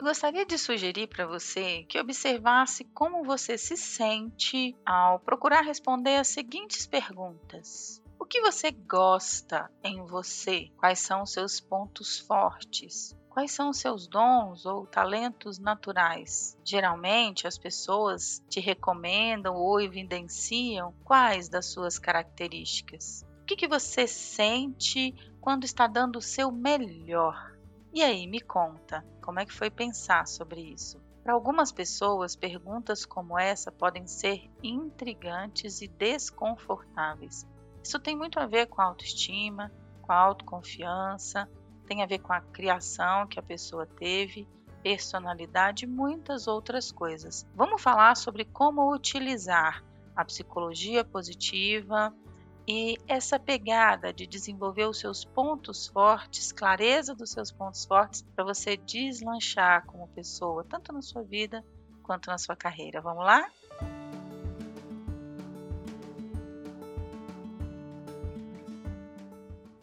Gostaria de sugerir para você que observasse como você se sente ao procurar responder as seguintes perguntas. O que você gosta em você? Quais são os seus pontos fortes? Quais são os seus dons ou talentos naturais? Geralmente as pessoas te recomendam ou evidenciam quais das suas características. O que, que você sente quando está dando o seu melhor? E aí, me conta, como é que foi pensar sobre isso? Para algumas pessoas, perguntas como essa podem ser intrigantes e desconfortáveis. Isso tem muito a ver com a autoestima, com a autoconfiança, tem a ver com a criação que a pessoa teve, personalidade e muitas outras coisas. Vamos falar sobre como utilizar a psicologia positiva e essa pegada de desenvolver os seus pontos fortes, clareza dos seus pontos fortes, para você deslanchar como pessoa, tanto na sua vida quanto na sua carreira. Vamos lá?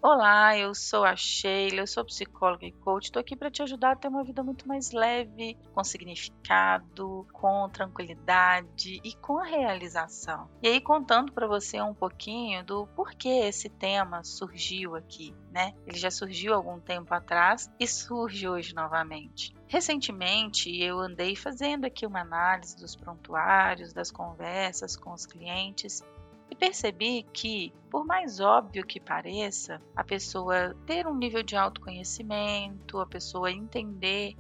Olá, eu sou a Sheila, eu sou psicóloga e coach. Estou aqui para te ajudar a ter uma vida muito mais leve, com significado, com tranquilidade e com realização. E aí contando para você um pouquinho do porquê esse tema surgiu aqui, né? Ele já surgiu algum tempo atrás e surge hoje novamente. Recentemente eu andei fazendo aqui uma análise dos prontuários, das conversas com os clientes e percebi que, por mais óbvio que pareça, a pessoa ter um nível de autoconhecimento, a pessoa entender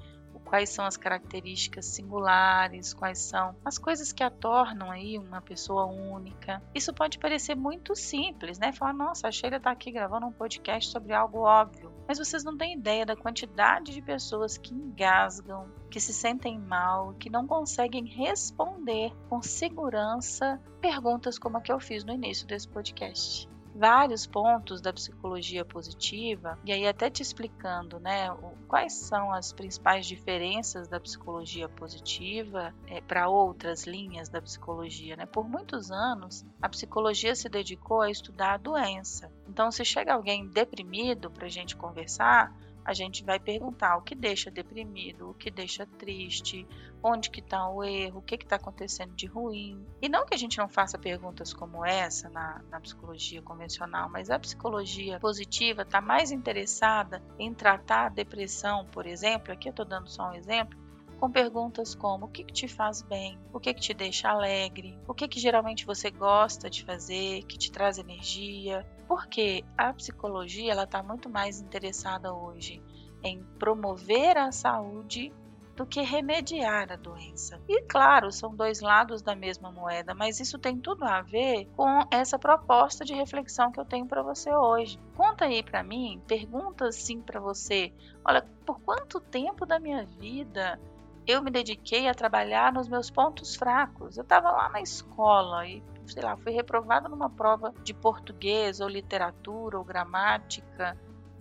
quais são as características singulares, quais são as coisas que a tornam aí uma pessoa única. Isso pode parecer muito simples, né? Falar, nossa, a Sheila está aqui gravando um podcast sobre algo óbvio. Mas vocês não têm ideia da quantidade de pessoas que engasgam, que se sentem mal, que não conseguem responder com segurança perguntas como a que eu fiz no início desse podcast vários pontos da psicologia positiva, e aí até te explicando, né, quais são as principais diferenças da psicologia positiva é, para outras linhas da psicologia, né? Por muitos anos, a psicologia se dedicou a estudar a doença. Então, se chega alguém deprimido para a gente conversar, a gente vai perguntar o que deixa deprimido, o que deixa triste, onde que está o erro, o que está acontecendo de ruim. E não que a gente não faça perguntas como essa na, na psicologia convencional, mas a psicologia positiva está mais interessada em tratar a depressão, por exemplo, aqui eu estou dando só um exemplo, com perguntas como o que, que te faz bem, o que, que te deixa alegre, o que, que geralmente você gosta de fazer, que te traz energia. Porque a psicologia ela está muito mais interessada hoje em promover a saúde do que remediar a doença. E claro, são dois lados da mesma moeda, mas isso tem tudo a ver com essa proposta de reflexão que eu tenho para você hoje. Conta aí para mim, pergunta assim para você: olha, por quanto tempo da minha vida eu me dediquei a trabalhar nos meus pontos fracos. Eu estava lá na escola e, sei lá, fui reprovada numa prova de português ou literatura ou gramática,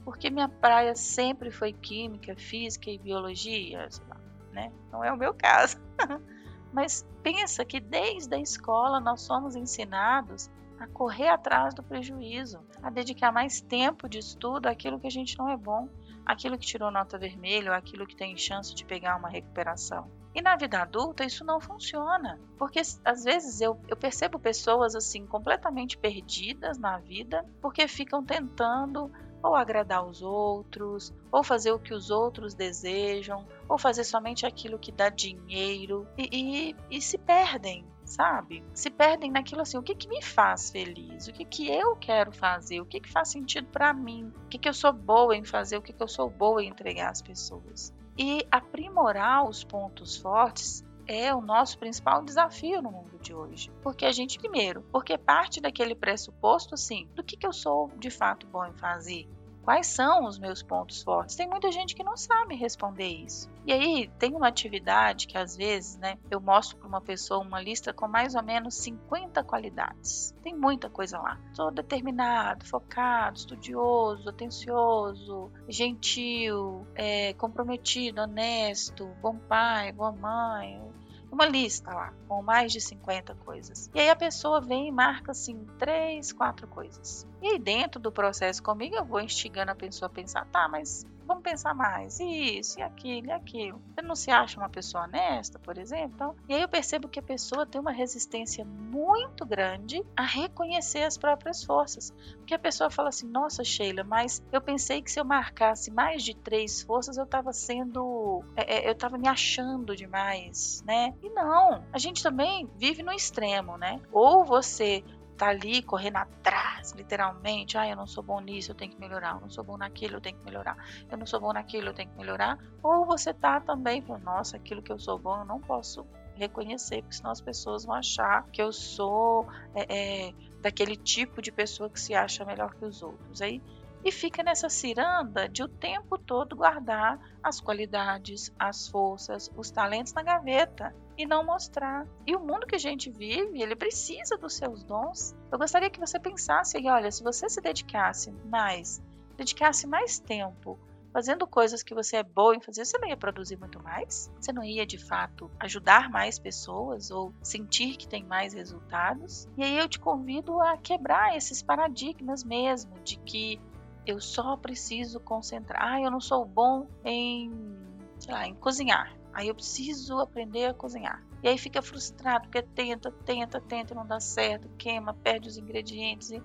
porque minha praia sempre foi química, física e biologia, né? Não é o meu caso. Mas pensa que desde a escola nós somos ensinados a correr atrás do prejuízo, a dedicar mais tempo de estudo àquilo que a gente não é bom aquilo que tirou nota vermelha ou aquilo que tem chance de pegar uma recuperação. E na vida adulta isso não funciona, porque às vezes eu, eu percebo pessoas assim completamente perdidas na vida porque ficam tentando ou agradar os outros, ou fazer o que os outros desejam, ou fazer somente aquilo que dá dinheiro e, e, e se perdem sabe? Se perdem naquilo assim, o que que me faz feliz? O que que eu quero fazer? O que que faz sentido para mim? O que que eu sou boa em fazer? O que que eu sou boa em entregar às pessoas? E aprimorar os pontos fortes é o nosso principal desafio no mundo de hoje. Porque a gente, primeiro, porque parte daquele pressuposto, assim, do que, que eu sou de fato bom em fazer, Quais são os meus pontos fortes? Tem muita gente que não sabe responder isso. E aí tem uma atividade que às vezes, né, eu mostro para uma pessoa uma lista com mais ou menos 50 qualidades. Tem muita coisa lá. Sou determinado, focado, estudioso, atencioso, gentil, é, comprometido, honesto, bom pai, boa mãe, uma lista lá com mais de 50 coisas. E aí a pessoa vem e marca assim três, quatro coisas. E aí dentro do processo comigo eu vou instigando a pessoa a pensar, tá, mas vamos pensar mais, isso, e aquilo, e aquilo. Você não se acha uma pessoa honesta, por exemplo? Então, e aí eu percebo que a pessoa tem uma resistência muito grande a reconhecer as próprias forças. Porque a pessoa fala assim, nossa Sheila, mas eu pensei que se eu marcasse mais de três forças, eu estava sendo. É, é eu estava me achando demais, né? E não, a gente também vive no extremo, né? Ou você tá ali correndo atrás, literalmente. Ah, eu não sou bom nisso, eu tenho que melhorar. Eu não sou bom naquilo, eu tenho que melhorar. Eu não sou bom naquilo, eu tenho que melhorar. Ou você tá também falando, nossa, aquilo que eu sou bom, eu não posso reconhecer, porque senão as pessoas vão achar que eu sou é, é, daquele tipo de pessoa que se acha melhor que os outros. Aí e fica nessa ciranda de o tempo todo guardar as qualidades, as forças, os talentos na gaveta e não mostrar. E o mundo que a gente vive, ele precisa dos seus dons. Eu gostaria que você pensasse, olha, se você se dedicasse mais, dedicasse mais tempo fazendo coisas que você é boa em fazer, você não ia produzir muito mais? Você não ia de fato ajudar mais pessoas ou sentir que tem mais resultados? E aí eu te convido a quebrar esses paradigmas mesmo de que eu só preciso concentrar. Ah, eu não sou bom em, sei lá, em cozinhar. Aí eu preciso aprender a cozinhar. E aí fica frustrado, porque tenta, tenta, tenta, não dá certo, queima, perde os ingredientes e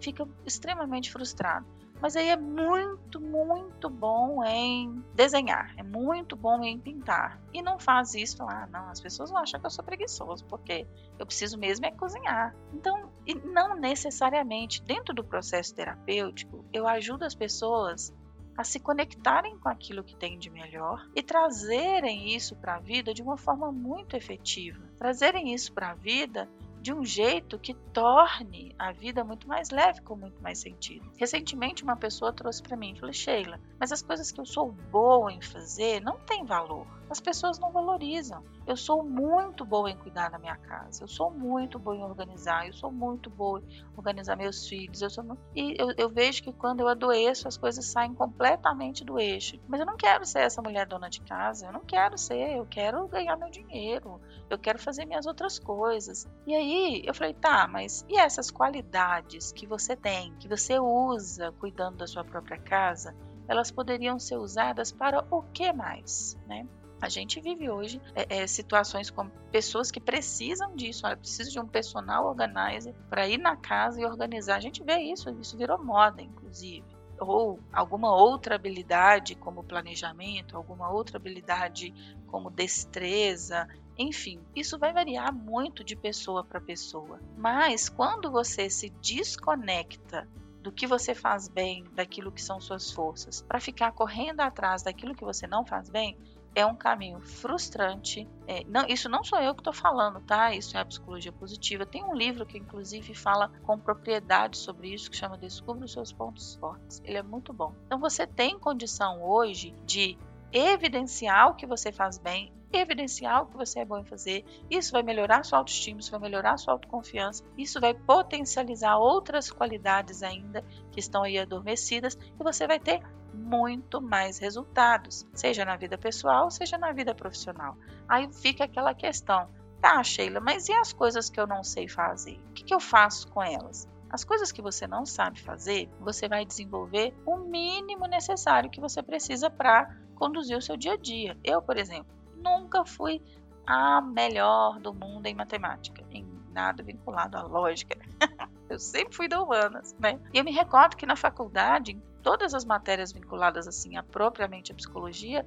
fica extremamente frustrado. Mas aí é muito, muito bom em desenhar, é muito bom em pintar. E não faz isso, falar, ah, não, as pessoas vão achar que eu sou preguiçoso, porque eu preciso mesmo é cozinhar. Então, não necessariamente, dentro do processo terapêutico, eu ajudo as pessoas a se conectarem com aquilo que tem de melhor e trazerem isso para a vida de uma forma muito efetiva. Trazerem isso para a vida de um jeito que torne a vida muito mais leve, com muito mais sentido. Recentemente, uma pessoa trouxe para mim e falou: Sheila, mas as coisas que eu sou boa em fazer não têm valor as pessoas não valorizam. Eu sou muito boa em cuidar da minha casa, eu sou muito boa em organizar, eu sou muito boa em organizar meus filhos. Eu sou muito... E eu, eu vejo que quando eu adoeço, as coisas saem completamente do eixo. Mas eu não quero ser essa mulher dona de casa, eu não quero ser, eu quero ganhar meu dinheiro, eu quero fazer minhas outras coisas. E aí eu falei, tá, mas e essas qualidades que você tem, que você usa cuidando da sua própria casa? Elas poderiam ser usadas para o que mais, né? A gente vive hoje é, é, situações com pessoas que precisam disso, olha, precisa de um personal organizer para ir na casa e organizar. A gente vê isso, isso virou moda, inclusive ou alguma outra habilidade como planejamento, alguma outra habilidade como destreza, enfim, isso vai variar muito de pessoa para pessoa. Mas quando você se desconecta do que você faz bem, daquilo que são suas forças, para ficar correndo atrás daquilo que você não faz bem, é um caminho frustrante. É, não, isso não sou eu que estou falando, tá? Isso é a psicologia positiva. Tem um livro que, inclusive, fala com propriedade sobre isso, que chama Descubra os seus pontos fortes. Ele é muito bom. Então, você tem condição hoje de evidenciar o que você faz bem, evidenciar o que você é bom em fazer. Isso vai melhorar sua autoestima, isso vai melhorar sua autoconfiança, isso vai potencializar outras qualidades ainda que estão aí adormecidas e você vai ter muito mais resultados, seja na vida pessoal, seja na vida profissional. Aí fica aquela questão: tá, Sheila, mas e as coisas que eu não sei fazer? O que, que eu faço com elas? As coisas que você não sabe fazer, você vai desenvolver o mínimo necessário que você precisa para conduzir o seu dia a dia. Eu, por exemplo, nunca fui a melhor do mundo em matemática, em nada vinculado à lógica. eu sempre fui da humanas, né? E eu me recordo que na faculdade, todas as matérias vinculadas assim a propriamente a psicologia,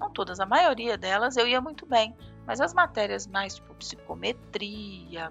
não todas, a maioria delas eu ia muito bem, mas as matérias mais tipo psicometria,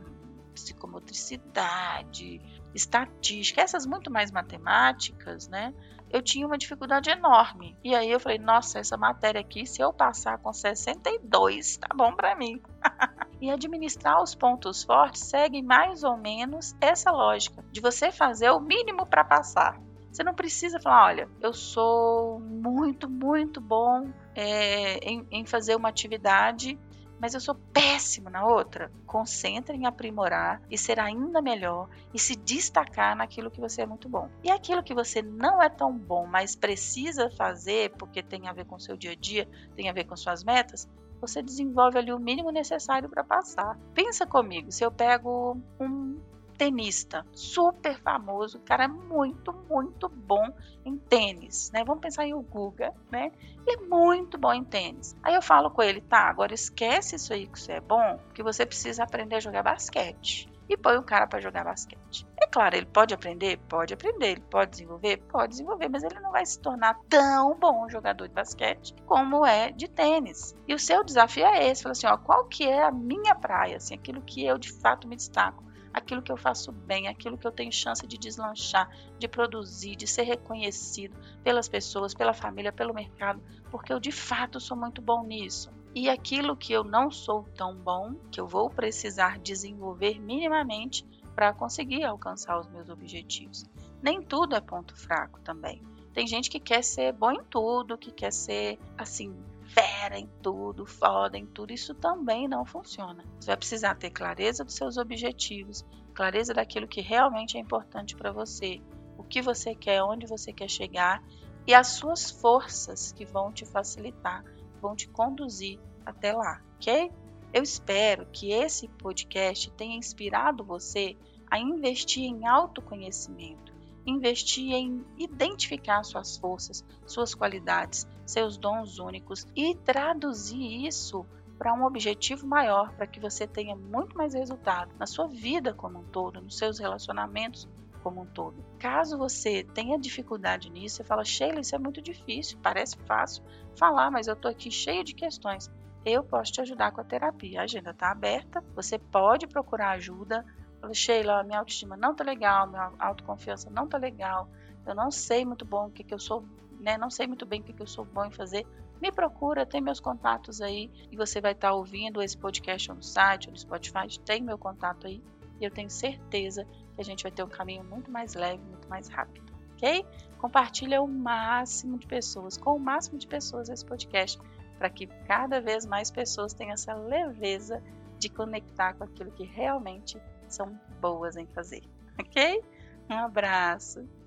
psicomotricidade, estatística, essas muito mais matemáticas, né? Eu tinha uma dificuldade enorme. E aí eu falei, nossa, essa matéria aqui, se eu passar com 62, tá bom para mim. e administrar os pontos fortes segue mais ou menos essa lógica de você fazer o mínimo para passar. Você não precisa falar, olha, eu sou muito, muito bom é, em, em fazer uma atividade mas eu sou péssimo na outra. Concentre em aprimorar e ser ainda melhor e se destacar naquilo que você é muito bom. E aquilo que você não é tão bom, mas precisa fazer porque tem a ver com seu dia a dia, tem a ver com suas metas, você desenvolve ali o mínimo necessário para passar. Pensa comigo, se eu pego um tenista, super famoso, cara muito, muito bom em tênis, né? Vamos pensar em o Guga, né? Ele é muito bom em tênis. Aí eu falo com ele, tá, agora esquece isso aí que você é bom, que você precisa aprender a jogar basquete. E põe o cara para jogar basquete. É claro, ele pode aprender? Pode aprender. Ele pode desenvolver? Pode desenvolver, mas ele não vai se tornar tão bom jogador de basquete como é de tênis. E o seu desafio é esse, fala assim, ó, qual que é a minha praia, assim, aquilo que eu de fato me destaco aquilo que eu faço bem, aquilo que eu tenho chance de deslanchar, de produzir, de ser reconhecido pelas pessoas, pela família, pelo mercado, porque eu de fato sou muito bom nisso. E aquilo que eu não sou tão bom, que eu vou precisar desenvolver minimamente para conseguir alcançar os meus objetivos. Nem tudo é ponto fraco também. Tem gente que quer ser bom em tudo, que quer ser assim fera em tudo, foda em tudo, isso também não funciona. Você vai precisar ter clareza dos seus objetivos, clareza daquilo que realmente é importante para você, o que você quer, onde você quer chegar e as suas forças que vão te facilitar, vão te conduzir até lá, ok? Eu espero que esse podcast tenha inspirado você a investir em autoconhecimento investir em identificar suas forças, suas qualidades, seus dons únicos e traduzir isso para um objetivo maior, para que você tenha muito mais resultado na sua vida como um todo, nos seus relacionamentos como um todo. Caso você tenha dificuldade nisso, você fala, Sheila, isso é muito difícil, parece fácil falar, mas eu estou aqui cheio de questões. Eu posso te ajudar com a terapia. A agenda está aberta, você pode procurar ajuda. Falei, Sheila, minha autoestima não tá legal, minha autoconfiança não tá legal, eu não sei muito bom o que, que eu sou, né? Não sei muito bem o que, eu sou bom em fazer. Me procura, tem meus contatos aí e você vai estar tá ouvindo esse podcast no site, no Spotify, tem meu contato aí e eu tenho certeza que a gente vai ter um caminho muito mais leve, muito mais rápido, ok? Compartilha o máximo de pessoas, com o máximo de pessoas esse podcast, para que cada vez mais pessoas tenham essa leveza de conectar com aquilo que realmente são boas em fazer, ok? Um abraço!